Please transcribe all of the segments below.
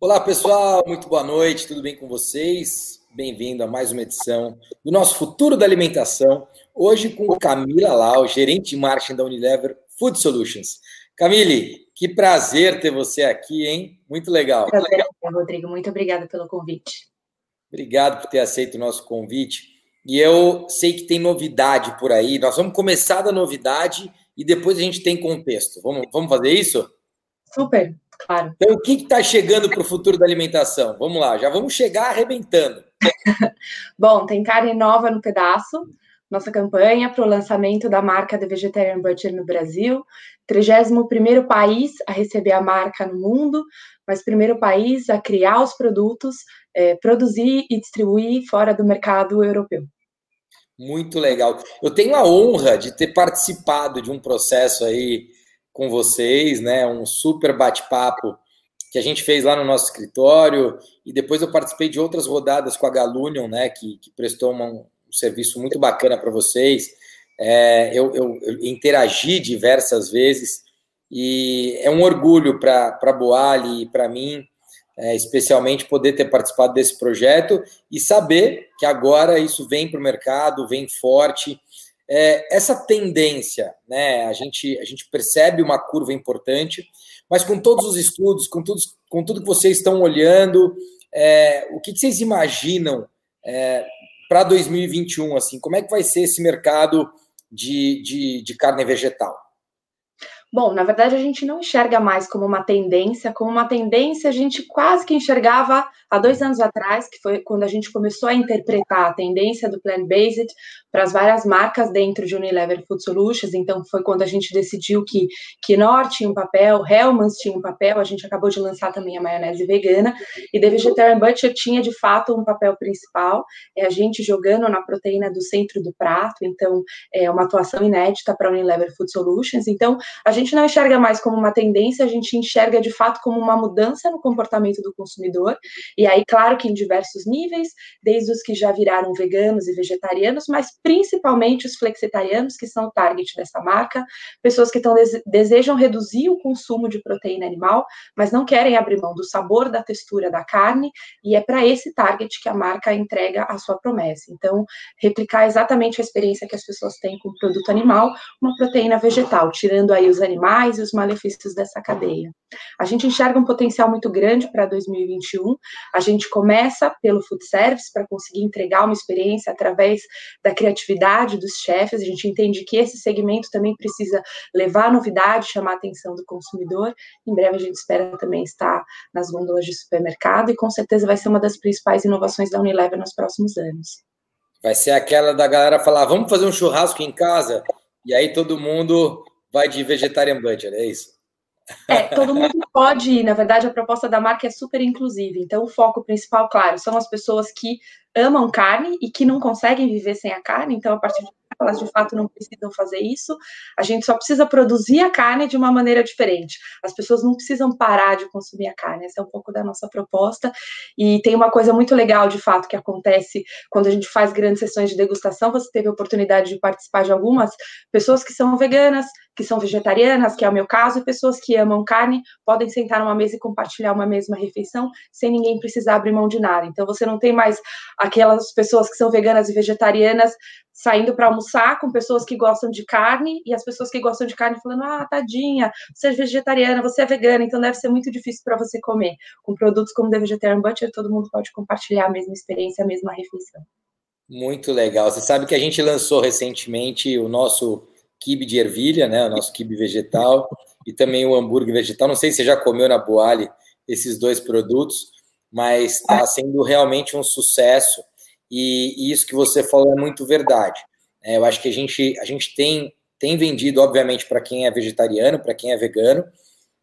Olá, pessoal, muito boa noite, tudo bem com vocês? Bem-vindo a mais uma edição do nosso Futuro da Alimentação, hoje com Camila Lau, gerente de marketing da Unilever Food Solutions. Camille, que prazer ter você aqui, hein? Muito legal. Prazer, Rodrigo, muito obrigada pelo convite. Obrigado por ter aceito o nosso convite. E eu sei que tem novidade por aí, nós vamos começar da novidade e depois a gente tem contexto. Vamos, vamos fazer isso? Super. Claro. Então, o que está chegando para o futuro da alimentação? Vamos lá, já vamos chegar arrebentando. Bom, tem carne nova no pedaço. Nossa campanha para o lançamento da marca The Vegetarian Butcher no Brasil. 31 país a receber a marca no mundo, mas primeiro país a criar os produtos, é, produzir e distribuir fora do mercado europeu. Muito legal. Eu tenho a honra de ter participado de um processo aí com vocês, né? Um super bate-papo que a gente fez lá no nosso escritório e depois eu participei de outras rodadas com a Galunion, né? Que, que prestou uma, um serviço muito bacana para vocês. É, eu, eu, eu, interagi diversas vezes e é um orgulho para a Boali e para mim, é, especialmente, poder ter participado desse projeto e saber que agora isso vem para o mercado, vem forte é, essa tendência, né? A gente, a gente percebe uma curva importante, mas com todos os estudos, com tudo, com tudo que vocês estão olhando, é, o que, que, vocês imaginam é, para 2021? Assim, como é que vai ser esse mercado de, de, de carne vegetal? Bom, na verdade a gente não enxerga mais como uma tendência, como uma tendência a gente quase que enxergava há dois anos atrás, que foi quando a gente começou a interpretar a tendência do plant-based para as várias marcas dentro de Unilever Food Solutions. Então foi quando a gente decidiu que Knorr tinha um papel, Hellmann's tinha um papel, a gente acabou de lançar também a maionese vegana e The Vegetarian Butcher tinha de fato um papel principal, é a gente jogando na proteína do centro do prato. Então é uma atuação inédita para Unilever Food Solutions. Então a gente não enxerga mais como uma tendência, a gente enxerga de fato como uma mudança no comportamento do consumidor. E aí, claro que em diversos níveis, desde os que já viraram veganos e vegetarianos, mas principalmente os flexitarianos, que são o target dessa marca, pessoas que tão, desejam reduzir o consumo de proteína animal, mas não querem abrir mão do sabor, da textura da carne, e é para esse target que a marca entrega a sua promessa. Então, replicar exatamente a experiência que as pessoas têm com o produto animal, uma proteína vegetal, tirando aí os animais e os malefícios dessa cadeia. A gente enxerga um potencial muito grande para 2021. A gente começa pelo food service para conseguir entregar uma experiência através da criatividade dos chefes. A gente entende que esse segmento também precisa levar novidade, chamar a atenção do consumidor. Em breve a gente espera também estar nas gôndolas de supermercado e com certeza vai ser uma das principais inovações da Unilever nos próximos anos. Vai ser aquela da galera falar: vamos fazer um churrasco em casa? E aí todo mundo vai de vegetarian butcher, é isso? É, todo mundo pode ir. Na verdade, a proposta da marca é super inclusiva. Então, o foco principal, claro, são as pessoas que amam carne e que não conseguem viver sem a carne. Então, a partir de elas de fato não precisam fazer isso. A gente só precisa produzir a carne de uma maneira diferente. As pessoas não precisam parar de consumir a carne. Essa é um pouco da nossa proposta. E tem uma coisa muito legal, de fato, que acontece quando a gente faz grandes sessões de degustação. Você teve a oportunidade de participar de algumas pessoas que são veganas, que são vegetarianas, que é o meu caso, e pessoas que amam carne podem sentar numa mesa e compartilhar uma mesma refeição sem ninguém precisar abrir mão de nada. Então você não tem mais aquelas pessoas que são veganas e vegetarianas saindo para almoçar com pessoas que gostam de carne e as pessoas que gostam de carne falando: "Ah, tadinha, você é vegetariana, você é vegana, então deve ser muito difícil para você comer". Com produtos como The Vegetarian Butcher, todo mundo pode compartilhar a mesma experiência, a mesma refeição. Muito legal. Você sabe que a gente lançou recentemente o nosso quibe de ervilha, né? O nosso quibe vegetal e também o hambúrguer vegetal. Não sei se você já comeu na Boali esses dois produtos, mas está sendo realmente um sucesso. E, e, isso que você falou é muito verdade. É, eu acho que a gente, a gente tem, tem vendido, obviamente, para quem é vegetariano, para quem é vegano,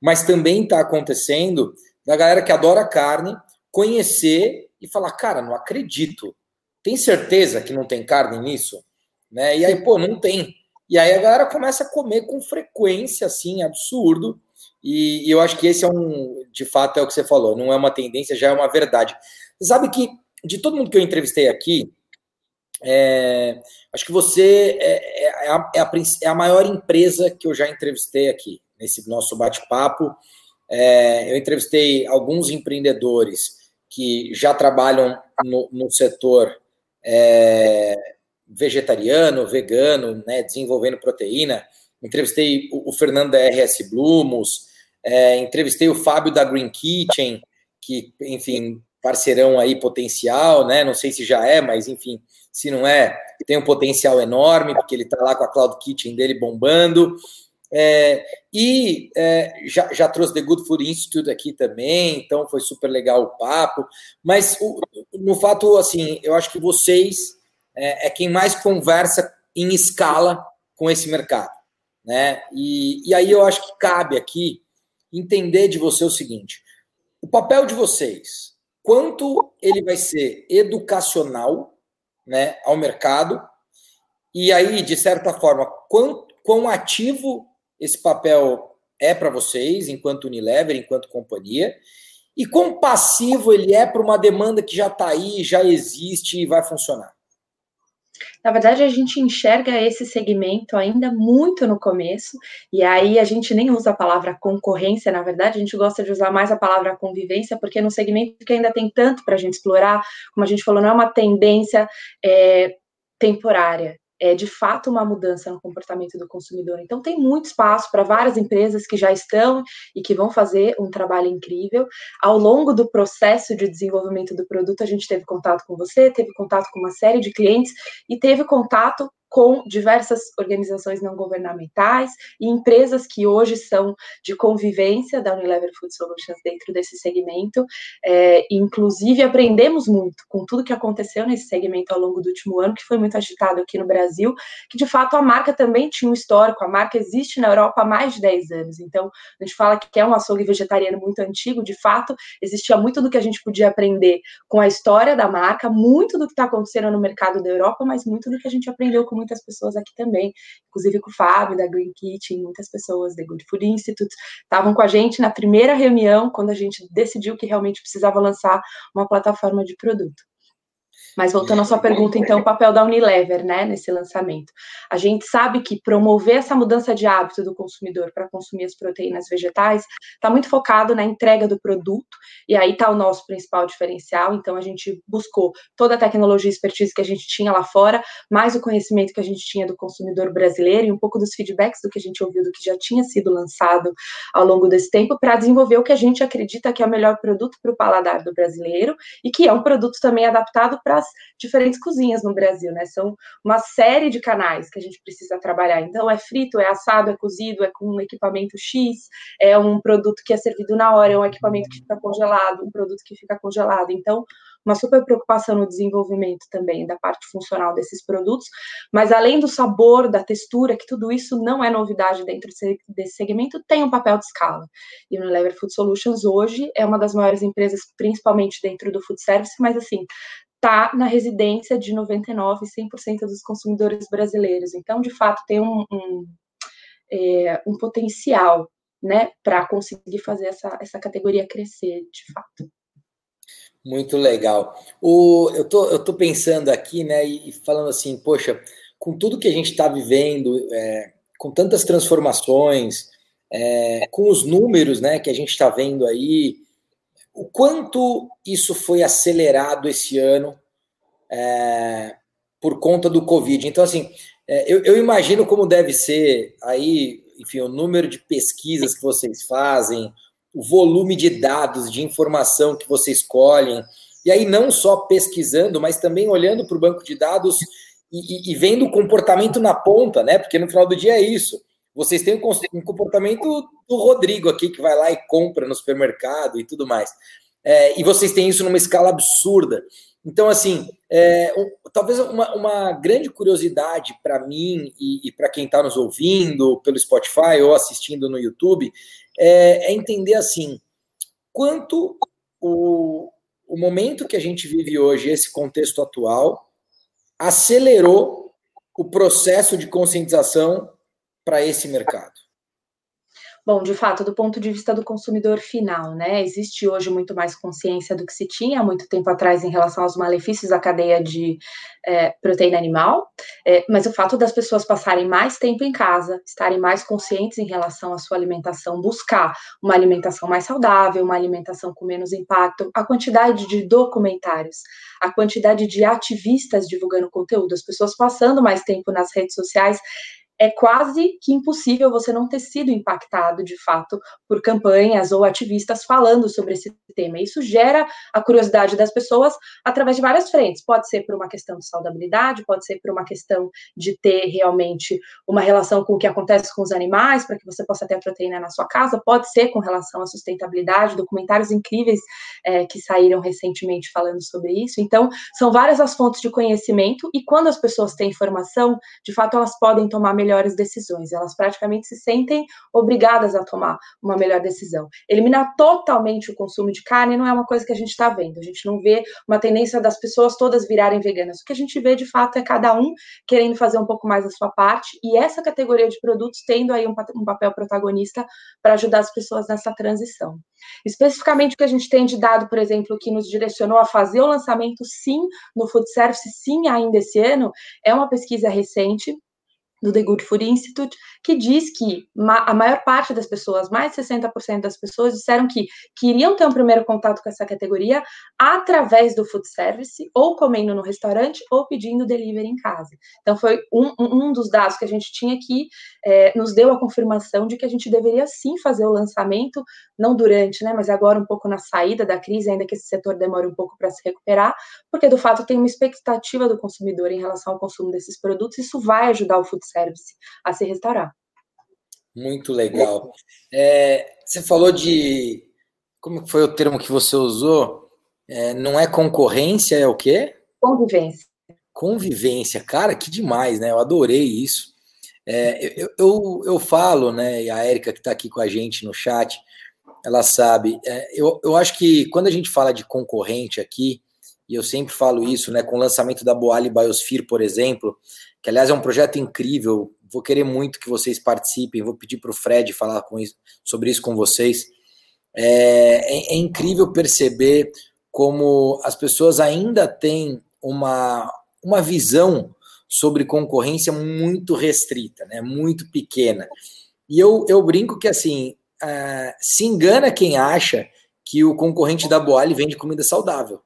mas também está acontecendo da galera que adora carne conhecer e falar, cara, não acredito. Tem certeza que não tem carne nisso? Né? E aí, pô, não tem. E aí a galera começa a comer com frequência, assim, absurdo. E, e, eu acho que esse é um, de fato, é o que você falou, não é uma tendência, já é uma verdade. Sabe que de todo mundo que eu entrevistei aqui, é, acho que você é, é, é, a, é, a, é, a, maior empresa que eu já entrevistei aqui, nesse nosso bate-papo. É, eu entrevistei alguns empreendedores que já trabalham no, no setor vegetariano, vegano, né, desenvolvendo proteína. Entrevistei o, o Fernando da RS Blumos, entrevistei o Fábio da Green Kitchen, que, enfim, parceirão aí potencial, né? Não sei se já é, mas enfim, se não é, tem um potencial enorme, porque ele está lá com a Cloud Kitchen dele bombando. É, e é, já, já trouxe The Good Food Institute aqui também, então foi super legal o papo. Mas o, no fato, assim, eu acho que vocês é, é, quem mais conversa em escala com esse mercado. Né? E, e aí eu acho que cabe aqui entender de você o seguinte: o papel de vocês, quanto ele vai ser educacional né, ao mercado, e aí, de certa forma, quão, quão ativo esse papel é para vocês, enquanto Unilever, enquanto companhia, e quão passivo ele é para uma demanda que já está aí, já existe e vai funcionar. Na verdade, a gente enxerga esse segmento ainda muito no começo, e aí a gente nem usa a palavra concorrência, na verdade, a gente gosta de usar mais a palavra convivência, porque no segmento que ainda tem tanto para a gente explorar, como a gente falou, não é uma tendência é, temporária, é de fato uma mudança no comportamento do consumidor. Então, tem muito espaço para várias empresas que já estão e que vão fazer um trabalho incrível. Ao longo do processo de desenvolvimento do produto, a gente teve contato com você, teve contato com uma série de clientes e teve contato com diversas organizações não governamentais e empresas que hoje são de convivência da Unilever Food Solutions dentro desse segmento. É, inclusive, aprendemos muito com tudo que aconteceu nesse segmento ao longo do último ano, que foi muito agitado aqui no Brasil, que de fato a marca também tinha um histórico, a marca existe na Europa há mais de 10 anos. Então, a gente fala que é um açougue vegetariano muito antigo, de fato, existia muito do que a gente podia aprender com a história da marca, muito do que está acontecendo no mercado da Europa, mas muito do que a gente aprendeu com muitas pessoas aqui também, inclusive com o Fábio da Green Kitchen, muitas pessoas da Good Food Institute estavam com a gente na primeira reunião, quando a gente decidiu que realmente precisava lançar uma plataforma de produto. Mas voltando à sua pergunta, então, o papel da Unilever, né, nesse lançamento. A gente sabe que promover essa mudança de hábito do consumidor para consumir as proteínas vegetais está muito focado na entrega do produto, e aí está o nosso principal diferencial. Então, a gente buscou toda a tecnologia e expertise que a gente tinha lá fora, mais o conhecimento que a gente tinha do consumidor brasileiro e um pouco dos feedbacks do que a gente ouviu do que já tinha sido lançado ao longo desse tempo, para desenvolver o que a gente acredita que é o melhor produto para o paladar do brasileiro e que é um produto também adaptado para diferentes cozinhas no Brasil, né? São uma série de canais que a gente precisa trabalhar. Então, é frito, é assado, é cozido, é com um equipamento X, é um produto que é servido na hora, é um equipamento que fica congelado, um produto que fica congelado. Então, uma super preocupação no desenvolvimento também da parte funcional desses produtos, mas além do sabor, da textura, que tudo isso não é novidade dentro desse segmento, tem um papel de escala. E o Unilever Food Solutions hoje é uma das maiores empresas, principalmente dentro do food service, mas assim, está na residência de 99% e 100% dos consumidores brasileiros. Então, de fato, tem um, um, é, um potencial né, para conseguir fazer essa, essa categoria crescer, de fato. Muito legal. O, eu, tô, eu tô pensando aqui, né, e falando assim, poxa, com tudo que a gente está vivendo, é, com tantas transformações, é, com os números né, que a gente está vendo aí, o quanto isso foi acelerado esse ano é, por conta do Covid. Então, assim, é, eu, eu, imagino como deve ser aí, enfim, o número de pesquisas que vocês fazem, o volume de dados, de informação que vocês colhem, e aí não só pesquisando, mas também olhando para o banco de dados e, e, e, vendo o comportamento na ponta, né? Porque no final do dia é isso. Vocês têm um comportamento do Rodrigo aqui, que vai lá e compra no supermercado e tudo mais. É, e vocês têm isso numa escala absurda. Então, assim, é, um, talvez uma, uma, grande curiosidade para mim e, e para quem está nos ouvindo pelo Spotify ou assistindo no YouTube é, é entender, assim, quanto o, o momento que a gente vive hoje, esse contexto atual, acelerou o processo de conscientização para esse mercado? Bom, de fato, do ponto de vista do consumidor final, né, existe hoje muito mais consciência do que se tinha há muito tempo atrás em relação aos malefícios da cadeia de é, proteína animal, é, mas o fato das pessoas passarem mais tempo em casa, estarem mais conscientes em relação à sua alimentação, buscar uma alimentação mais saudável, uma alimentação com menos impacto, a quantidade de documentários, a quantidade de ativistas divulgando conteúdo, as pessoas passando mais tempo nas redes sociais, é quase que impossível você não ter sido impactado, de fato, por campanhas ou ativistas falando sobre esse tema. Isso gera a curiosidade das pessoas através de várias frentes. Pode ser por uma questão de saudabilidade, pode ser por uma questão de ter realmente uma relação com o que acontece com os animais, para que você possa ter a proteína na sua casa, pode ser com relação à sustentabilidade, documentários incríveis é, que saíram recentemente falando sobre isso. Então, são várias as fontes de conhecimento, e quando as pessoas têm informação, de fato, elas podem tomar melhores decisões. Elas praticamente se sentem obrigadas a tomar uma melhor decisão. Eliminar totalmente o consumo de carne não é uma coisa que a gente está vendo. A gente não vê uma tendência das pessoas todas virarem veganas. O que a gente vê de fato é cada um querendo fazer um pouco mais a sua parte e essa categoria de produtos tendo aí um, um papel protagonista para ajudar as pessoas nessa transição. Especificamente o que a gente tem de dado, por exemplo, que nos direcionou a fazer o lançamento sim no food service, sim ainda esse ano, é uma pesquisa recente do The Good Food Institute, que diz que a maior parte das pessoas, mais de 60% das pessoas, disseram que queriam ter um primeiro contato com essa categoria através do food service, ou comendo no restaurante, ou pedindo delivery em casa. Então, foi um, um dos dados que a gente tinha que é, nos deu a confirmação de que a gente deveria sim fazer o lançamento, não durante, né, mas agora um pouco na saída da crise, ainda que esse setor demore um pouco para se recuperar, porque do fato tem uma expectativa do consumidor em relação ao consumo desses produtos, isso vai ajudar o food service a se restaurar. Muito legal. É, você falou de. Como foi o termo que você usou? É, não é concorrência, é o quê? Convivência. Convivência, cara, que demais, né? Eu adorei isso. É, eu, eu, eu, falo, né? E a Érica que está aqui com a gente no chat, ela sabe. É, eu, eu acho que quando a gente fala de concorrente aqui, e eu sempre falo isso, né? Com o lançamento da Boali Biosphere, por exemplo, que aliás é um projeto incrível. Vou querer muito que vocês participem. Vou pedir para o Fred falar com isso, sobre isso com vocês. É, é, é, incrível perceber como as pessoas ainda têm uma, uma visão sobre concorrência muito restrita, né? muito pequena. E eu, eu brinco que assim uh, se engana quem acha que o concorrente da Boali vende comida saudável.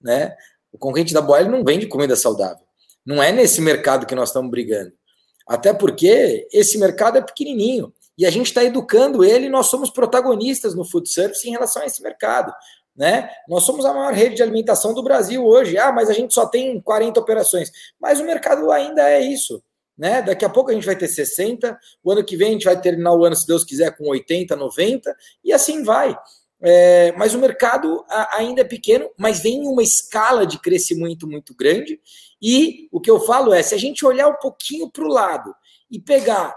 Né? O concorrente da Boali não vende comida saudável. Não é nesse mercado que nós estamos brigando. Até porque esse mercado é pequenininho e a gente está educando ele nós somos protagonistas no food service em relação a esse mercado. Né? Nós somos a maior rede de alimentação do Brasil hoje. Ah, mas a gente só tem 40 operações. Mas o mercado ainda é isso. Né? Daqui a pouco a gente vai ter 60, o ano que vem a gente vai terminar o ano, se Deus quiser, com 80, 90, e assim vai. É, mas o mercado ainda é pequeno, mas vem em uma escala de crescimento muito grande. E o que eu falo é: se a gente olhar um pouquinho para o lado e pegar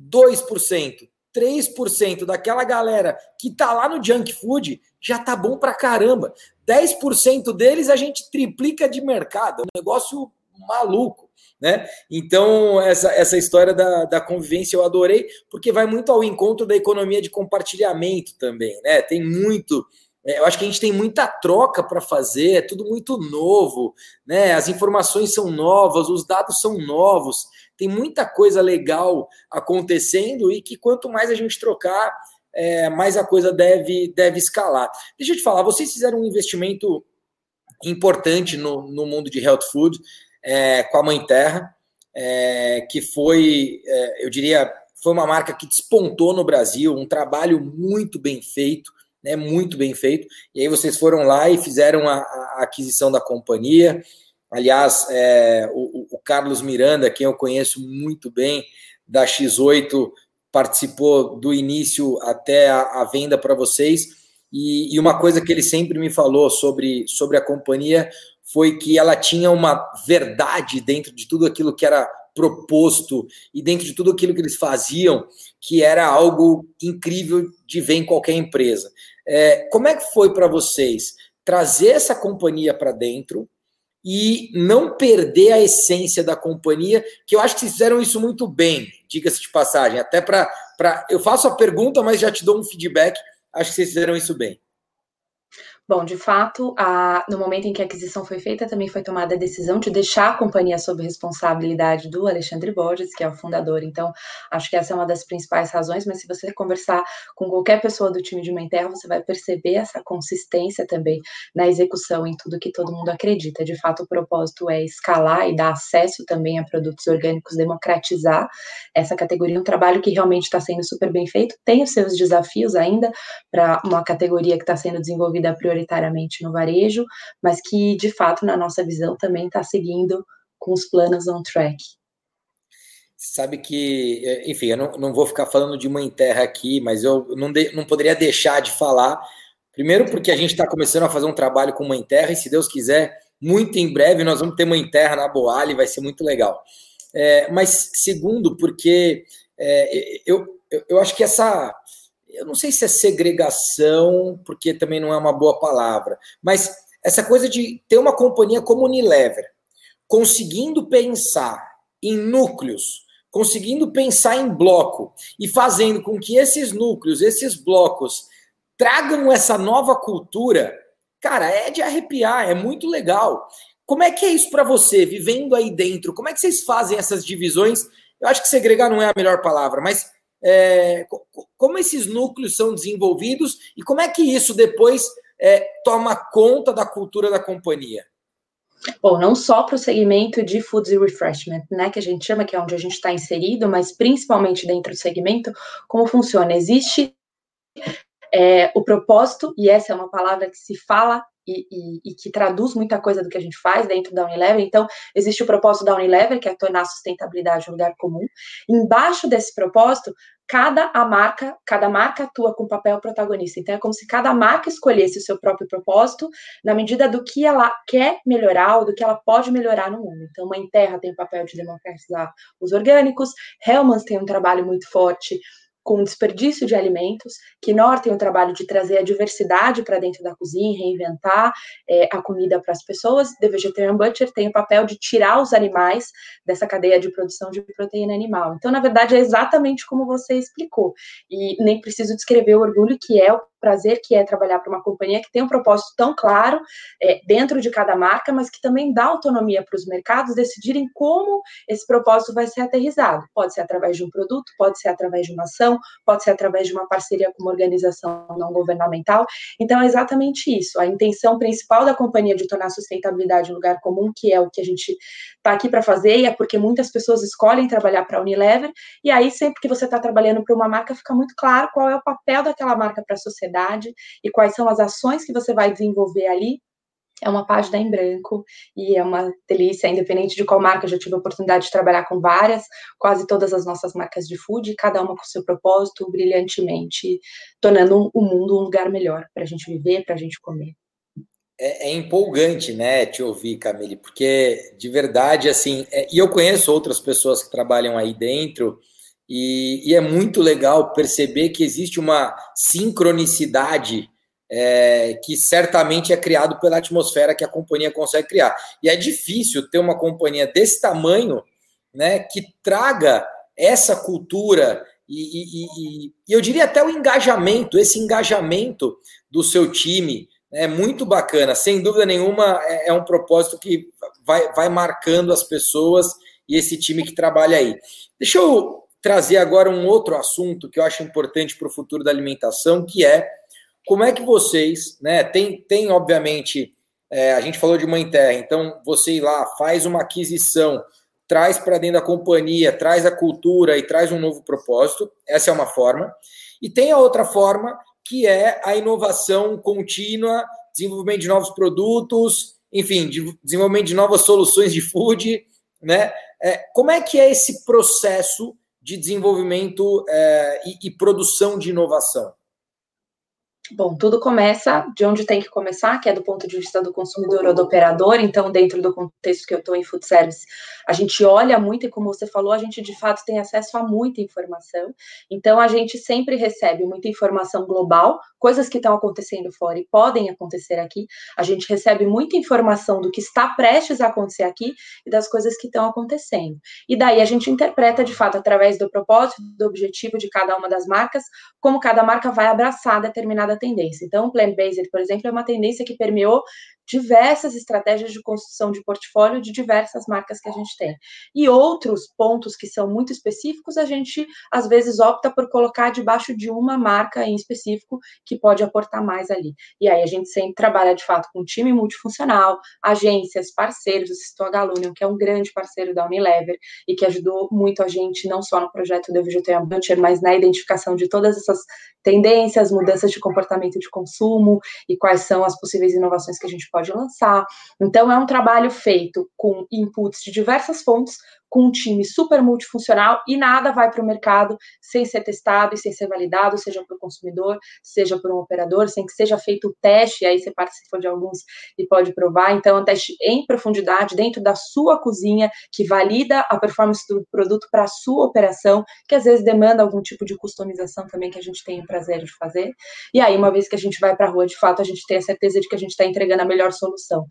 2%, 3% daquela galera que está lá no junk food, já tá bom para caramba. 10% deles a gente triplica de mercado, é um negócio maluco né? Então, essa, essa história da, da convivência eu adorei, porque vai muito ao encontro da economia de compartilhamento também, né? Tem muito. É, eu acho que a gente tem muita troca para fazer, é tudo muito novo, né? As informações são novas, os dados são novos, tem muita coisa legal acontecendo e que quanto mais a gente trocar, é, mais a coisa deve, deve escalar. Deixa eu te falar, vocês fizeram um investimento importante no, no mundo de health food é, com a Mãe Terra, é, que foi, é, eu diria, foi uma marca que despontou no Brasil, um trabalho muito bem feito, né, muito bem feito. E aí vocês foram lá e fizeram a, a aquisição da companhia. Aliás, é, o, o, Carlos Miranda, quem eu conheço muito bem, da X8, participou do início até a, a venda para vocês. E, e, uma coisa que ele sempre me falou sobre, sobre a companhia foi que ela tinha uma verdade dentro de tudo aquilo que era proposto e dentro de tudo aquilo que eles faziam, que era algo incrível de ver em qualquer empresa. É, como é que foi para vocês trazer essa companhia para dentro e não perder a essência da companhia, que eu acho que vocês fizeram isso muito bem, diga-se de passagem. Até para. Eu faço a pergunta, mas já te dou um feedback. Acho que vocês fizeram isso bem. Bom, de fato, a, no momento em que a aquisição foi feita, também foi tomada a decisão de deixar a companhia sob responsabilidade do Alexandre Borges, que é o fundador. Então, acho que essa é uma das principais razões, mas se você conversar com qualquer pessoa do time de Menterra, você vai perceber essa consistência também na execução em tudo que todo mundo acredita. De fato, o propósito é escalar e dar acesso também a produtos orgânicos, democratizar essa categoria, um trabalho que realmente está sendo super bem feito, tem os seus desafios ainda para uma categoria que está sendo desenvolvida a prioritariamente no varejo, mas que, de fato, na nossa visão, também está seguindo com os planos on track. Sabe que, é, enfim, eu não, não vou ficar falando de Mãe Terra aqui, mas eu não, de, não poderia deixar de falar. Primeiro, porque a gente está começando a fazer um trabalho com Mãe Terra, e se Deus quiser, muito em breve nós vamos ter Mãe Terra na Boali, vai ser muito legal. É, mas, segundo, porque é, eu, eu, eu acho que essa eu não sei se é segregação, porque também não é uma boa palavra, mas essa coisa de ter uma companhia como Unilever, conseguindo pensar em núcleos, conseguindo pensar em bloco e fazendo com que esses núcleos, esses blocos, tragam essa nova cultura, cara, é de arrepiar, é muito legal. Como é que é isso para você, vivendo aí dentro? Como é que vocês fazem essas divisões? Eu acho que segregar não é a melhor palavra, mas é, como esses núcleos são desenvolvidos e como é que isso depois é, toma conta da cultura da companhia? Bom, não só para o segmento de foods e refreshment, né, que a gente chama, que é onde a gente está inserido, mas principalmente dentro do segmento, como funciona? Existe é, o propósito, e essa é uma palavra que se fala e, e, e, que traduz muita coisa do que a gente faz dentro da Unilever. Então, existe o propósito da Unilever, que é tornar a sustentabilidade um lugar comum. Embaixo desse propósito, cada a marca, cada marca atua com papel protagonista. Então, é como se cada marca escolhesse o seu próprio propósito na medida do que ela quer melhorar ou do que ela pode melhorar no mundo. Então, Mãe Terra tem o papel de democratizar os orgânicos, Hellmann's tem um trabalho muito forte com desperdício de alimentos, que Nor tem o trabalho de trazer a diversidade para dentro da cozinha, reinventar é, a comida para as pessoas. The Vegetarian Butcher tem o papel de tirar os animais dessa cadeia de produção de proteína animal. Então, na verdade, é exatamente como você explicou. E nem preciso descrever o orgulho que é o prazer que é trabalhar para uma companhia que tem um propósito tão claro é, dentro de cada marca, mas que também dá autonomia para os mercados decidirem como esse propósito vai ser aterrizado. Pode ser através de um produto, pode ser através de uma ação, pode ser através de uma parceria com uma organização não governamental. Então, é exatamente isso. A intenção principal da companhia de tornar a sustentabilidade um lugar comum, que é o que a gente está aqui para fazer, e é porque muitas pessoas escolhem trabalhar para a Unilever, e aí, sempre que você está trabalhando para uma marca, fica muito claro qual é o papel daquela marca para a sociedade e quais são as ações que você vai desenvolver ali. É uma página em branco e é uma delícia, independente de qual marca, eu já tive a oportunidade de trabalhar com várias, quase todas as nossas marcas de food, cada uma com seu propósito, brilhantemente, tornando o mundo um lugar melhor para a gente viver, para a gente comer. É, é, empolgante, né, te ouvir, Camille, porque de verdade, assim, é, e eu conheço outras pessoas que trabalham aí dentro, e, e é muito legal perceber que existe uma sincronicidade é, que certamente é criado pela atmosfera que a companhia consegue criar. E é difícil ter uma companhia desse tamanho né, que traga essa cultura e, e, e, e, eu diria até o engajamento, esse engajamento do seu time é muito bacana. Sem dúvida nenhuma, é, é um propósito que vai, vai marcando as pessoas e esse time que trabalha aí. Deixa eu trazer agora um outro assunto que eu acho importante para o futuro da alimentação, que é como é que vocês, né? Tem, tem obviamente, é, a gente falou de mãe terra, então você ir lá, faz uma aquisição, traz para dentro da companhia, traz a cultura e traz um novo propósito. Essa é uma forma. E tem a outra forma, que é a inovação contínua, desenvolvimento de novos produtos, enfim, de desenvolvimento de novas soluções de food, né? É, como é que é esse processo de desenvolvimento é, e, e, produção de inovação? Bom, tudo começa de onde tem que começar, que é do ponto de vista do consumidor ou do operador. Então, dentro do contexto que eu estou em food service, a gente olha muito e, como você falou, a gente de fato tem acesso a muita informação. Então, a gente sempre recebe muita informação global, coisas que estão acontecendo fora e podem acontecer aqui. A gente recebe muita informação do que está prestes a acontecer aqui e das coisas que estão acontecendo. E daí a gente interpreta de fato através do propósito, do objetivo de cada uma das marcas, como cada marca vai abraçar determinada tendência. Então, o plant-based, por exemplo, é uma tendência que permeou diversas estratégias de construção de portfólio de diversas marcas que a gente tem. E outros pontos que são muito específicos, a gente às vezes opta por colocar debaixo de uma marca em específico que pode aportar mais ali. E aí a gente sempre trabalha de fato com time multifuncional, agências, parceiros, o Citou Galunion, que é um grande parceiro da Unilever e que ajudou muito a gente não só no projeto do Vegetarian Buncher, mas na identificação de todas essas tendências, mudanças de comportamento de consumo e quais são as possíveis inovações que a gente pode lançar. Então, é um trabalho feito com inputs de diversas fontes, com um time super multifuncional e nada vai para o mercado sem ser testado e sem ser validado, seja para o consumidor, seja por um operador, sem que seja feito o teste, e aí você participa de alguns e pode provar. Então, é um teste em profundidade dentro da sua cozinha, que valida a performance do produto para a sua operação, que às vezes demanda algum tipo de customização também que a gente tem o prazer de fazer. E aí, uma vez que a gente vai para a rua, de fato, a gente tem a certeza de que a gente está entregando a melhor solução.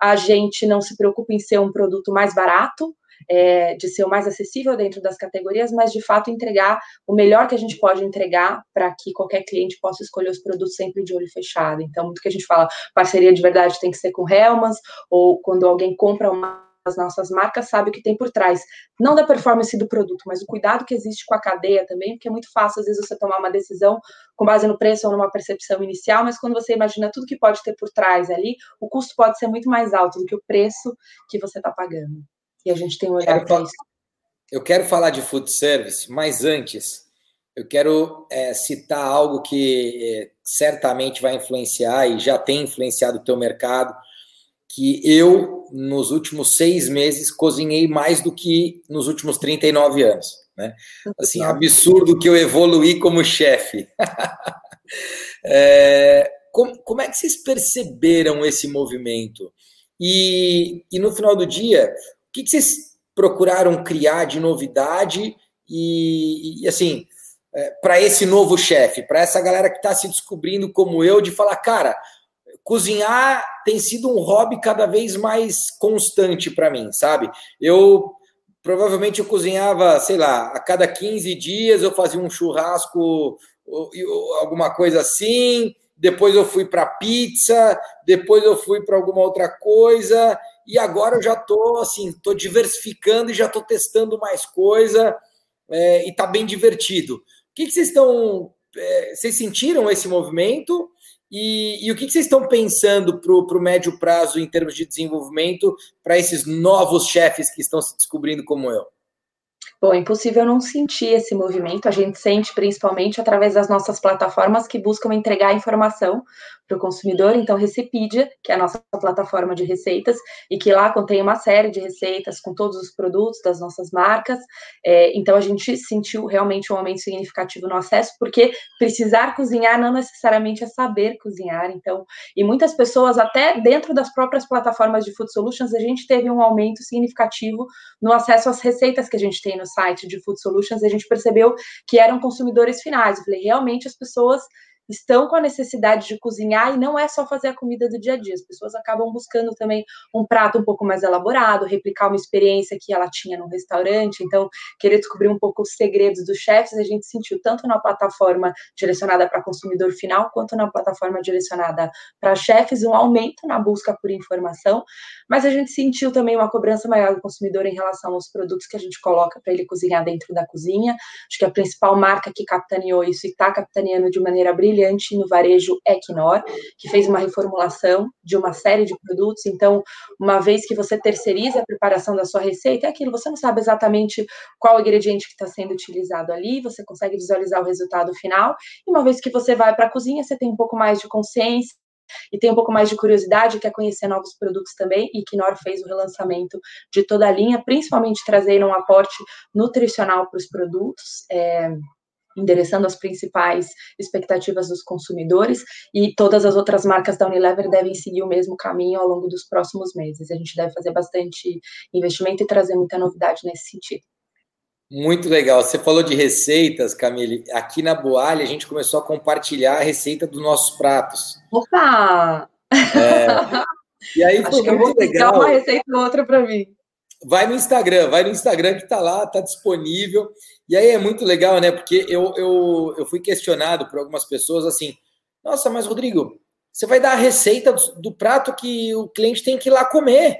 A gente não se preocupa em ser um produto mais barato, é, de ser o mais acessível dentro das categorias, mas de fato entregar o melhor que a gente pode entregar para que qualquer cliente possa escolher os produtos sempre de olho fechado. Então, muito que a gente fala, parceria de verdade tem que ser com Helmans, ou quando alguém compra uma as nossas marcas sabe o que tem por trás, não da performance do produto, mas o cuidado que existe com a cadeia também, porque é muito fácil às vezes você tomar uma decisão com base no preço ou numa percepção inicial, mas quando você imagina tudo que pode ter por trás ali, o custo pode ser muito mais alto do que o preço que você está pagando. E a gente tem um olhar para isso. Eu quero falar de food service, mas antes eu quero é, citar algo que é, certamente vai influenciar e já tem influenciado o teu mercado, que eu, nos últimos seis meses, cozinhei mais do que nos últimos 39 anos. Né? Assim, absurdo que eu evoluí como chefe. é, como, como é que vocês perceberam esse movimento? E, e no final do dia, que, que vocês procuraram criar de novidade e, e assim, é, para esse novo chefe, para essa galera que está se descobrindo como eu, de falar, cara, cozinhar tem sido um hobby cada vez mais constante para mim, sabe? Eu provavelmente eu cozinhava, sei lá, a cada 15 dias eu fazia um churrasco ou, ou alguma coisa assim, depois eu fui para pizza, depois eu fui para alguma outra coisa, e agora eu já estou assim, estou diversificando e já estou testando mais coisa é, e está bem divertido. O que, que vocês estão. É, vocês sentiram esse movimento? E, e o que, que vocês estão pensando para o médio prazo em termos de desenvolvimento para esses novos chefes que estão se descobrindo como eu? Bom, é impossível não sentir esse movimento. A gente sente principalmente através das nossas plataformas que buscam entregar informação para o consumidor. Então, Recepedia, que é a nossa plataforma de receitas, e que lá contém uma série de receitas com todos os produtos das nossas marcas. É, então, a gente sentiu realmente um aumento significativo no acesso, porque precisar cozinhar não necessariamente é saber cozinhar. Então, e muitas pessoas, até dentro das próprias plataformas de Food Solutions, a gente teve um aumento significativo no acesso às receitas que a gente tem no site de Food Solutions. A gente percebeu que eram consumidores finais. Eu falei, realmente as pessoas estão com a necessidade de cozinhar e não é só fazer a comida do dia a dia. As pessoas acabam buscando também um prato um pouco mais elaborado, replicar uma experiência que ela tinha no restaurante. Então, querer descobrir um pouco os segredos dos chefs, a gente sentiu tanto na plataforma direcionada para consumidor final, quanto na plataforma direcionada para chefes, um aumento na busca por informação. Mas a gente sentiu também uma cobrança maior do consumidor em relação aos produtos que a gente coloca para ele cozinhar dentro da cozinha. Acho que a principal marca que capitaneou isso e está capitaneando de maneira brilhante brilhante no varejo Equinor, que fez uma reformulação de uma série de produtos. Então, uma vez que você terceiriza a preparação da sua receita, é aquilo, você não sabe exatamente qual ingrediente que está sendo utilizado ali, você consegue visualizar o resultado final. E uma vez que você vai para a cozinha, você tem um pouco mais de consciência e tem um pouco mais de curiosidade, quer conhecer novos produtos também, e Knorr fez o relançamento de toda a linha, principalmente trazendo um aporte nutricional para os produtos. É, endereçando as principais expectativas dos consumidores, e todas as outras marcas da Unilever devem seguir o mesmo caminho ao longo dos próximos meses. A gente deve fazer bastante investimento e trazer muita novidade nesse sentido. Muito legal. Você falou de receitas, Camille. Aqui na Boalha, a gente começou a compartilhar a receita dos nossos pratos. Opa! É, e aí foi Acho muito eu vou legal. uma receita ou outra para mim. Vai no Instagram, vai no Instagram que está lá, está disponível. E aí é muito legal, né? Porque eu, eu, eu fui questionado por algumas pessoas assim: nossa, mas Rodrigo, você vai dar a receita do, do prato que o cliente tem que ir lá comer.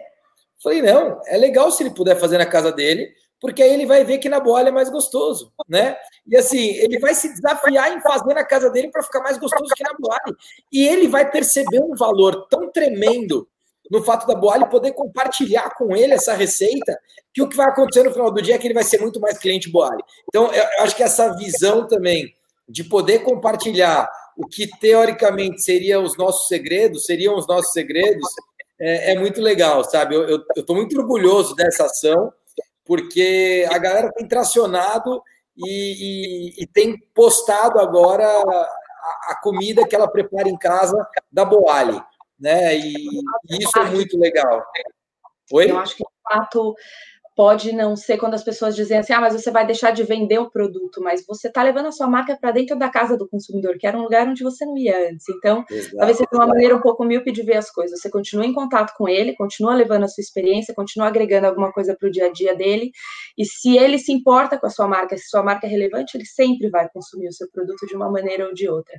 Falei, não, é legal se ele puder fazer na casa dele, porque aí ele vai ver que na boalha é mais gostoso, né? E assim, ele vai se desafiar em fazer na casa dele para ficar mais gostoso que na boalha. E ele vai perceber um valor tão tremendo no fato da Boalha poder compartilhar com ele essa receita, que o que vai acontecer no final do dia é que ele vai ser muito mais cliente Boalha. Então, eu acho que essa visão também de poder compartilhar o que teoricamente seriam os nossos segredos, seriam os nossos segredos, é, é muito legal, sabe? Eu estou muito orgulhoso dessa ação, porque a galera tem tracionado e, e, e tem postado agora a, a, comida que ela prepara em casa da Boali né? E, e isso é muito legal. Oi? Eu acho que de fato pode não ser quando as pessoas dizem assim, ah, mas você vai deixar de vender o produto, mas você está levando a sua marca para dentro da casa do consumidor, que era um lugar onde você não ia antes. Então, Exato. talvez seja uma maneira um pouco míope de ver as coisas. Você continua em contato com ele, continua levando a sua experiência, continua agregando alguma coisa para o dia a dia dele, e se ele se importa com a sua marca, se sua marca é relevante, ele sempre vai consumir o seu produto de uma maneira ou de outra.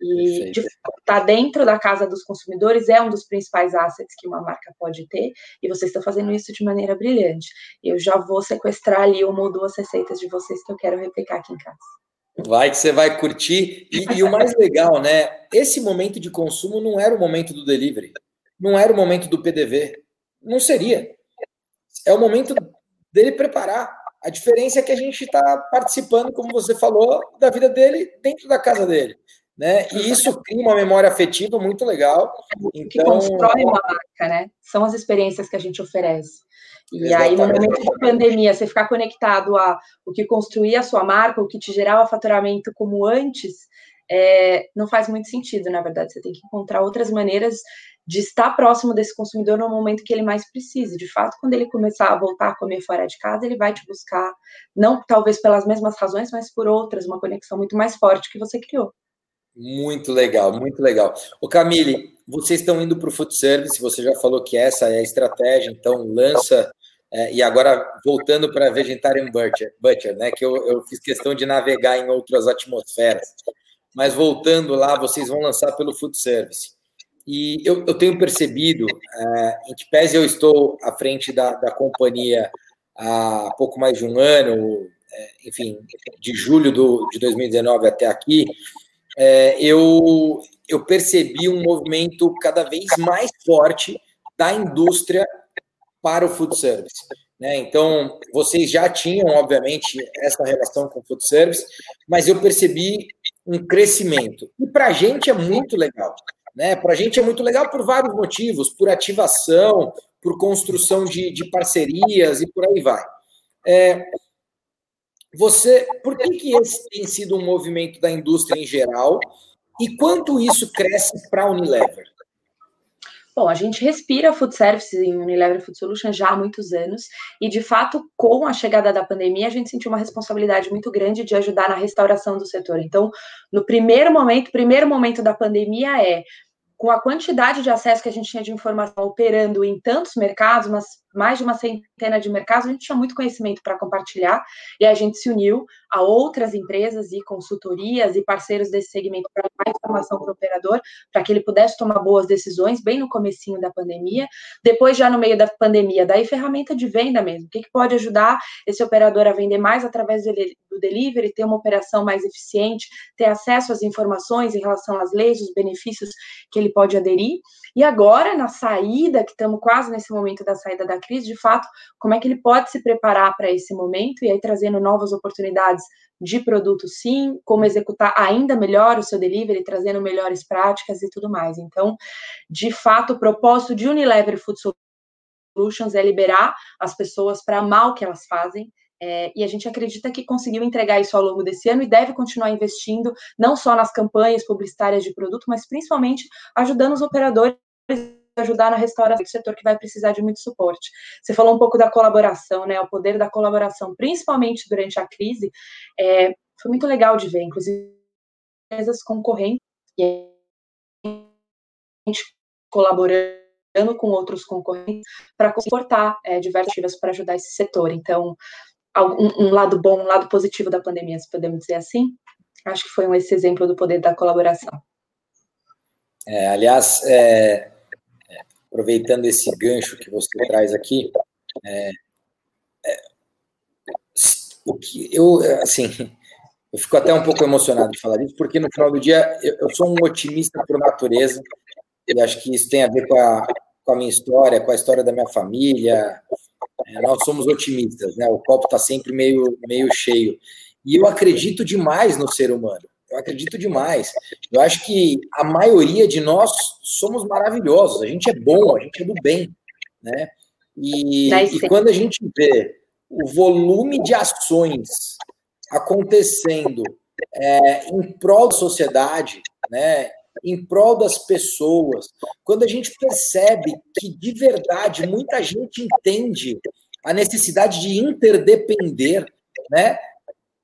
E estar tá dentro da casa dos consumidores é um dos principais assets que uma marca pode ter, e vocês estão fazendo isso de maneira brilhante. Eu já vou sequestrar ali uma ou duas receitas de vocês que eu quero replicar aqui em casa. Vai que você vai curtir. E, e, o mais legal, né? Esse momento de consumo não era o momento do delivery, não era o momento do PDV. Não seria. É o momento dele preparar. A diferença é que a gente está participando, como você falou, da vida dele dentro da casa dele né? E isso cria uma memória afetiva muito legal. Então... Que constrói uma marca, né? São as experiências que a gente oferece. E Exatamente. aí, no momento de pandemia, você ficar conectado a o que construía a sua marca, o que te gerava faturamento como antes, é, não faz muito sentido, na verdade. Você tem que encontrar outras maneiras de estar próximo desse consumidor no momento que ele mais precisa. De fato, quando ele começar a voltar a comer fora de casa, ele vai te buscar, não talvez pelas mesmas razões, mas por outras, uma conexão muito mais forte que você criou. Muito legal, muito legal. O Camille, vocês estão indo para o food service, você já falou que essa é a estratégia, então lança. É, e agora, voltando para Vegetarian Butcher, Butcher né, que eu, eu fiz questão de navegar em outras atmosferas. Mas voltando lá, vocês vão lançar pelo food service. E eu, eu tenho percebido, é, em que pese eu estou à frente da, da companhia há pouco mais de um ano, é, enfim, de julho do, de 2019 até aqui, é, eu, eu percebi um movimento cada vez mais forte da indústria para o food service. Né? Então, vocês já tinham, obviamente, essa relação com o food service, mas eu percebi um crescimento. E para a gente é muito legal. Né? Para a gente é muito legal por vários motivos, por ativação, por construção de, de parcerias e por aí vai. É, você, por que, que esse tem sido um movimento da indústria em geral e quanto isso cresce para a Unilever? Bom, a gente respira food services em Unilever Food Solutions já há muitos anos e, de fato, com a chegada da pandemia, a gente sentiu uma responsabilidade muito grande de ajudar na restauração do setor. Então, no primeiro momento, primeiro momento da pandemia é com a quantidade de acesso que a gente tinha de informação operando em tantos mercados, mas mais de uma centena de mercados, a gente tinha muito conhecimento para compartilhar e a gente se uniu a outras empresas e consultorias e parceiros desse segmento para dar informação para o operador, para que ele pudesse tomar boas decisões bem no comecinho da pandemia. Depois, já no meio da pandemia, daí ferramenta de venda mesmo. O que, que pode ajudar esse operador a vender mais através do delivery, ter uma operação mais eficiente, ter acesso às informações em relação às leis, os benefícios que ele pode aderir. E agora, na saída, que estamos quase nesse momento da saída da crise, de fato, como é que ele pode se preparar para esse momento e aí trazendo novas oportunidades de produto, sim, como executar ainda melhor o seu delivery, trazendo melhores práticas e tudo mais. Então, de fato, o propósito de Unilever Food Solutions é liberar as pessoas para amar o que elas fazem É, e a gente acredita que conseguiu entregar isso ao longo desse ano e deve continuar investindo, não só nas campanhas publicitárias de produto, mas principalmente ajudando os operadores ajudar na restauração do setor que vai precisar de muito suporte. Você falou um pouco da colaboração, né? O poder da colaboração, principalmente durante a crise, é, foi muito legal de ver, inclusive empresas concorrentes e colaborando com outros concorrentes para comportar é, diversas para ajudar esse setor. Então, um, um, lado bom, um lado positivo da pandemia, se podemos dizer assim, acho que foi um, esse exemplo do poder da colaboração. É, aliás, é, aproveitando esse gancho que você traz aqui, é, é o que eu, assim, eu fico até um pouco emocionado de falar isso, porque no final do dia eu, eu sou um otimista por natureza, e acho que isso tem a ver com a, com a minha história, com a história da minha família. É, nós somos otimistas, né? O copo está sempre meio, meio cheio. E eu acredito demais no ser humano. Eu acredito demais. Eu acho que a maioria de nós somos maravilhosos. A gente é bom, a gente é do bem, né? E, e quando a gente vê o volume de ações acontecendo é, em prol da sociedade, né? em prol das pessoas, quando a gente percebe que de verdade muita gente entende a necessidade de interdepender, né?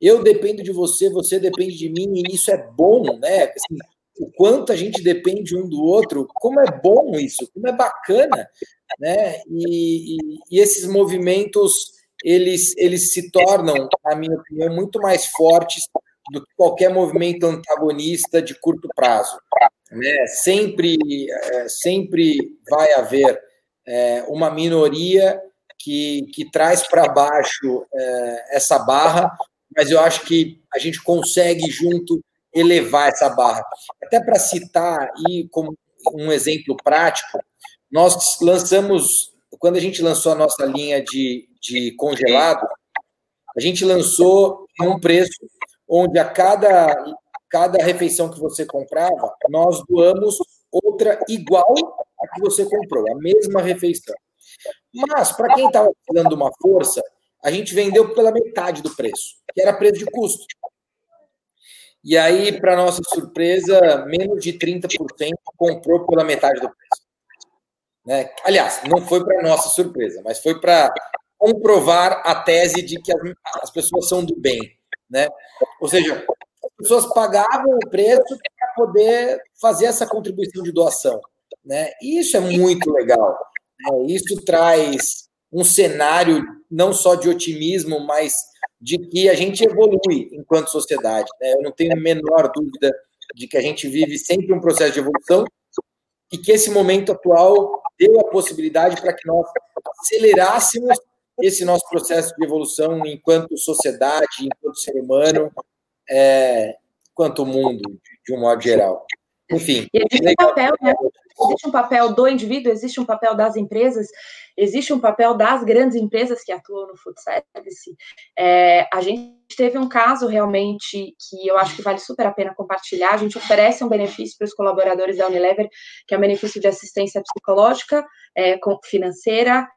Eu dependo de você, você depende de mim, e isso é bom, né? Assim, o quanto a gente depende um do outro, como é bom isso, como é bacana, né? E, e, e esses movimentos eles, eles se tornam, na minha opinião, muito mais fortes do que qualquer movimento antagonista de curto prazo. Né? Sempre, é, sempre vai haver é, uma minoria que, que traz para baixo é, essa barra, mas eu acho que a gente consegue junto elevar essa barra. Até para citar e como um exemplo prático, nós lançamos, quando a gente lançou a nossa linha de, de congelado, a gente lançou um preço onde a cada, cada refeição que você comprava, nós doamos outra igual a que você comprou, a mesma refeição. Mas, para quem estava precisando de uma força, a gente vendeu pela metade do preço, que era preço de custo. E aí, para nossa surpresa, menos de 30% comprou pela metade do preço. Né? Aliás, não foi para nossa surpresa, mas foi para comprovar a tese de que as, as pessoas são do bem. Né? Ou seja, as pessoas pagavam o preço para poder fazer essa contribuição de doação. Né? E isso é muito legal. Né? Isso traz um cenário não só de otimismo, mas de que a gente evolui enquanto sociedade. Né? Eu não tenho a menor dúvida de que a gente vive sempre um processo de evolução e que esse momento atual deu a possibilidade para que nós acelerássemos esse nosso processo de evolução enquanto sociedade, enquanto ser humano, é, quanto mundo, de um modo geral. Enfim. E existe um papel, né? Existe um papel do indivíduo, existe um papel das empresas, existe um papel das grandes empresas que atuam no food service. É, a gente teve um caso realmente que eu acho que vale super a pena compartilhar. A gente oferece um benefício para os colaboradores da Unilever, que é um benefício de assistência psicológica, é, financeira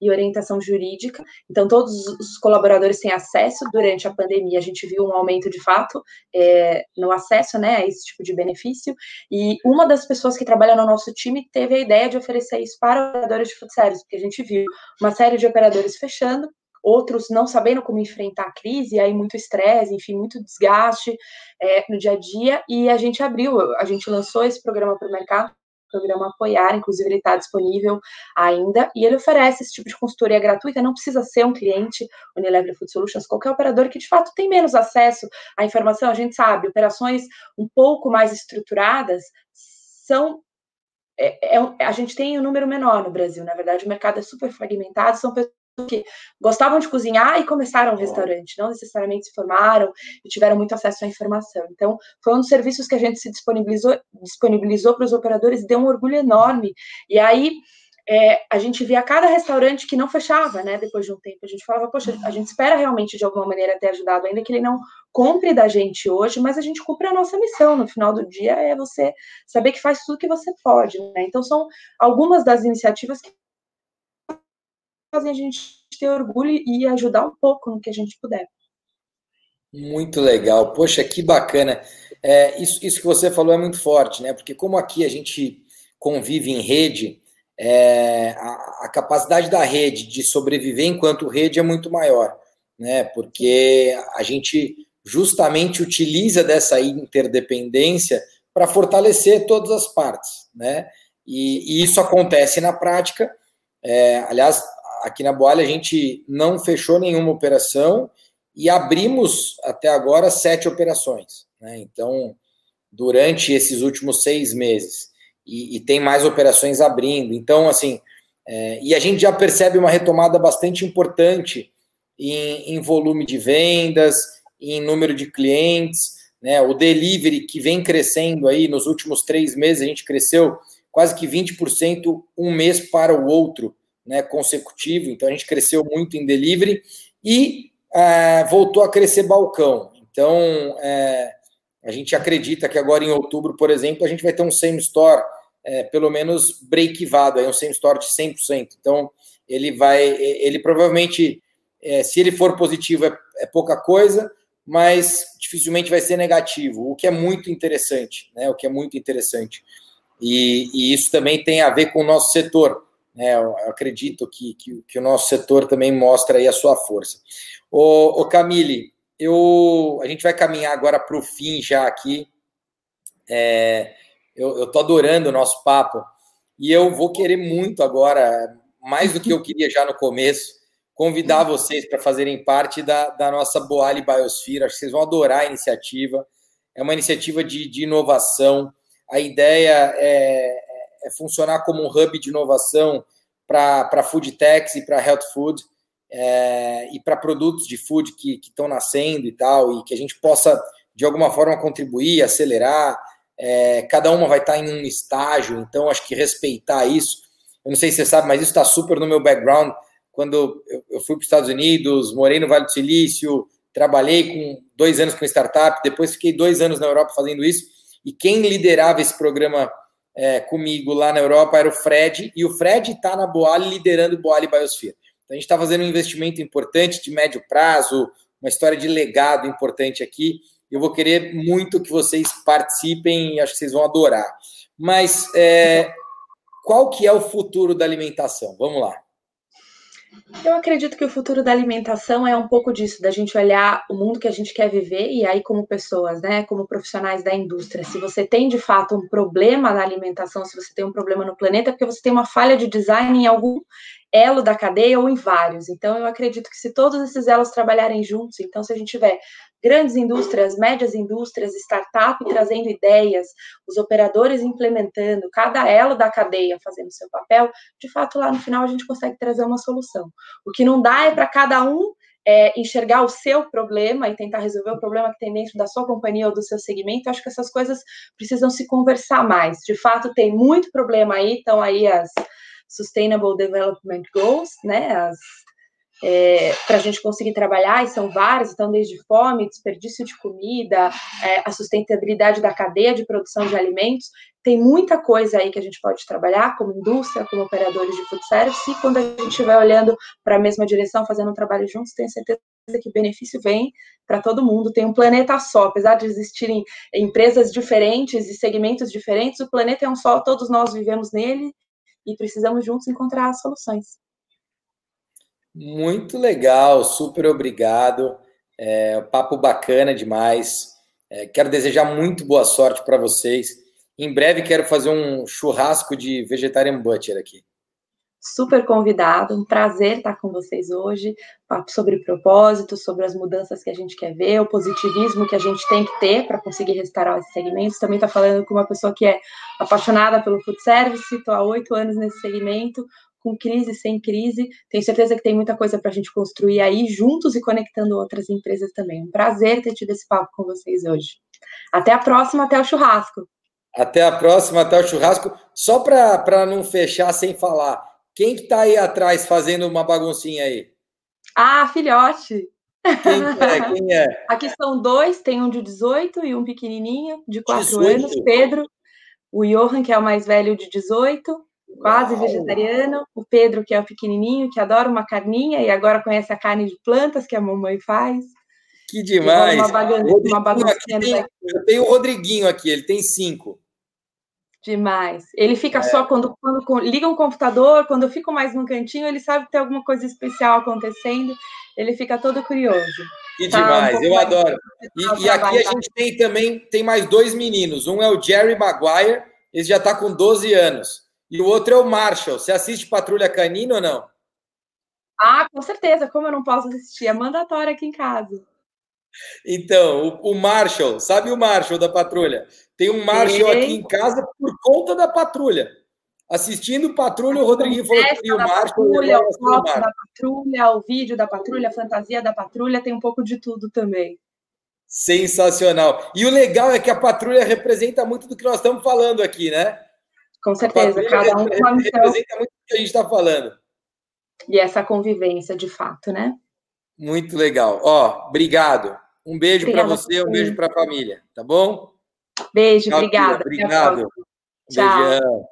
e orientação jurídica. Então, todos os colaboradores têm acesso. Durante a pandemia, a gente viu um aumento de fato é, no acesso né, a esse tipo de benefício. E uma das pessoas que trabalha no nosso time teve a ideia de oferecer isso para operadores de service, porque a gente viu uma série de operadores fechando, outros não sabendo como enfrentar a crise, aí muito estresse, enfim, muito desgaste é, no dia a dia, e a gente abriu, a gente lançou esse programa para o mercado programa Apoiar, inclusive ele está disponível ainda, e ele oferece esse tipo de consultoria gratuita, não precisa ser um cliente Unilever Food Solutions, qualquer operador que de fato tem menos acesso à informação, a gente sabe, operações um pouco mais estruturadas são é, é, a gente tem um número menor no Brasil, na verdade o mercado é super fragmentado, são pessoas que gostavam de cozinhar e começaram um restaurante, não necessariamente se formaram e tiveram muito acesso à informação. Então, foi um dos serviços que a gente se disponibilizou disponibilizou para os operadores e deu um orgulho enorme. E aí, é, a gente via cada restaurante que não fechava, né? Depois de um tempo, a gente falava, poxa, a gente espera realmente de alguma maneira ter ajudado, ainda que ele não compre da gente hoje, mas a gente cumpre a nossa missão. No final do dia é você saber que faz tudo que você pode, né? Então são algumas das iniciativas que fazem a gente ter orgulho e ajudar um pouco no que a gente puder. Muito legal. Poxa, que bacana. É, isso, isso que você falou é muito forte, né? Porque como aqui a gente convive em rede, é, a, a, capacidade da rede de sobreviver enquanto rede é muito maior, né? Porque a gente justamente utiliza dessa interdependência para fortalecer todas as partes, né? E, e isso acontece na prática. É, aliás, aqui na Boalha a gente não fechou nenhuma operação e abrimos até agora sete operações. Né? Então, durante esses últimos seis meses, e, e tem mais operações abrindo. Então, assim, é, e a gente já percebe uma retomada bastante importante em, em volume de vendas, em número de clientes, né? O delivery que vem crescendo aí nos últimos três meses, a gente cresceu quase que 20% um mês para o outro, né? Consecutivo. Então a gente cresceu muito em delivery e é, voltou a crescer balcão. Então é, a gente acredita que agora em outubro, por exemplo, a gente vai ter um same store é, pelo menos breakivado, aí um same store de 100%. Então ele vai, ele provavelmente, é, se ele for positivo é, é pouca coisa, mas dificilmente vai ser negativo, o que é muito interessante, né? O que é muito interessante. E, e isso também tem a ver com o nosso setor. Né? Eu acredito que, que, que, o nosso setor também mostra aí a sua força. Ô, ô Camille, eu, a gente vai caminhar agora para o fim já aqui. É, eu estou adorando o nosso papo e eu vou querer muito agora, mais do que eu queria já no começo, convidar vocês para fazerem parte da, da nossa Boali Biosphere. Acho que vocês vão adorar a iniciativa. É uma iniciativa de, de inovação. A ideia é, funcionar como um hub de inovação para food techs e para health food. É, e para produtos de food que estão nascendo e tal, e que a gente possa, de alguma forma, contribuir, acelerar. É, cada uma vai estar em um estágio, então acho que respeitar isso. Eu não sei se você sabe, mas isso está super no meu background quando eu fui para os Estados Unidos, morei no Vale do Silício, trabalhei com dois anos com startup, depois fiquei dois anos na Europa fazendo isso, e quem liderava esse programa é, comigo lá na Europa era o Fred, e o Fred está na Boali liderando o Boali Biosphere. Então a gente está fazendo um investimento importante de médio prazo, uma história de legado importante aqui. Eu vou querer muito que vocês participem acho que vocês vão adorar. Mas é, qual que é o futuro da alimentação? Vamos lá. Eu acredito que o futuro da alimentação é um pouco disso, da gente olhar o mundo que a gente quer viver e aí como pessoas, né, como profissionais da indústria, se você tem de fato um problema na alimentação, se você tem um problema no planeta, é porque você tem uma falha de design em algum elo da cadeia ou em vários. Então, eu acredito que se todos esses elos trabalharem juntos, então, se a gente tiver grandes indústrias, médias indústrias, startup trazendo ideias, os operadores implementando, cada elo da cadeia fazendo seu papel, de fato, lá no final a gente consegue trazer uma solução. O que não dá é para cada um é, enxergar o seu problema e tentar resolver o problema que tem dentro da sua companhia ou do seu segmento, acho que essas coisas precisam se conversar mais. De fato, tem muito problema aí, estão aí as Sustainable Development Goals, né, é, para a gente conseguir trabalhar, e são várias, então, desde fome, desperdício de comida, é, a sustentabilidade da cadeia de produção de alimentos, tem muita coisa aí que a gente pode trabalhar, como indústria, como operadores de food service, e quando a gente estiver olhando para a mesma direção, fazendo um trabalho juntos, tenho certeza que o benefício vem para todo mundo, tem um planeta só, apesar de existirem empresas diferentes e segmentos diferentes, o planeta é um só, todos nós vivemos nele, e precisamos juntos encontrar as soluções. Muito legal, super obrigado. É, papo bacana demais. É, quero desejar muito boa sorte para vocês. Em breve quero fazer um churrasco de vegetarian butcher aqui. Super convidado, um prazer estar com vocês hoje. Papo sobre propósito, sobre as mudanças que a gente quer ver, o positivismo que a gente tem que ter para conseguir restaurar esses segmentos. Também está falando com uma pessoa que é apaixonada pelo food service, estou há oito anos nesse segmento, com crise, sem crise. Tenho certeza que tem muita coisa para a gente construir aí juntos e conectando outras empresas também. Um prazer ter tido esse papo com vocês hoje. Até a próxima, até o churrasco. Até a próxima, até o churrasco. Só para não fechar sem falar, quem que está aí atrás fazendo uma baguncinha aí? Ah, filhote. Quem é? Quem é? Aqui são dois, tem um de 18 e um pequenininho, de 4 18. anos, Pedro. O Johan, que é o mais velho, de 18, quase Uau. vegetariano. O Pedro, que é o pequenininho, que adora uma carninha e agora conhece a carne de plantas que a mamãe faz. Que demais! Uma, bagan uma tem, eu tenho o Rodriguinho aqui, ele tem cinco. Demais. Ele fica é. só quando, quando liga um computador, quando eu fico mais no cantinho, ele sabe que tem alguma coisa especial acontecendo, ele fica todo curioso. Que tá demais, um eu adoro. E, e aqui a gente tem também, tem mais dois meninos. Um é o Jerry Maguire, ele já está com 12 anos. E o outro é o Marshall. Você assiste Patrulha Canina ou não? Ah, com certeza. Como eu não posso assistir? É mandatório aqui em casa. Então, o, o Marshall, sabe o Marshall da patrulha? Tem um Marshall aqui em casa por conta da patrulha. Assistindo Patrulha, o Rodriguinho falou que o Marshall. Patrulha, o foto da patrulha, o vídeo da patrulha, a fantasia da patrulha, tem um pouco de tudo também. Sensacional. E o legal é que a patrulha representa muito do que nós estamos falando aqui, né? Com certeza, cada um missão. Representa muito do que a gente está falando. E essa convivência, de fato, né? Muito legal. Ó, obrigado. Um beijo para você, um beijo para a família, tá bom? Beijo, obrigada. Obrigado. Tchau. Beijão.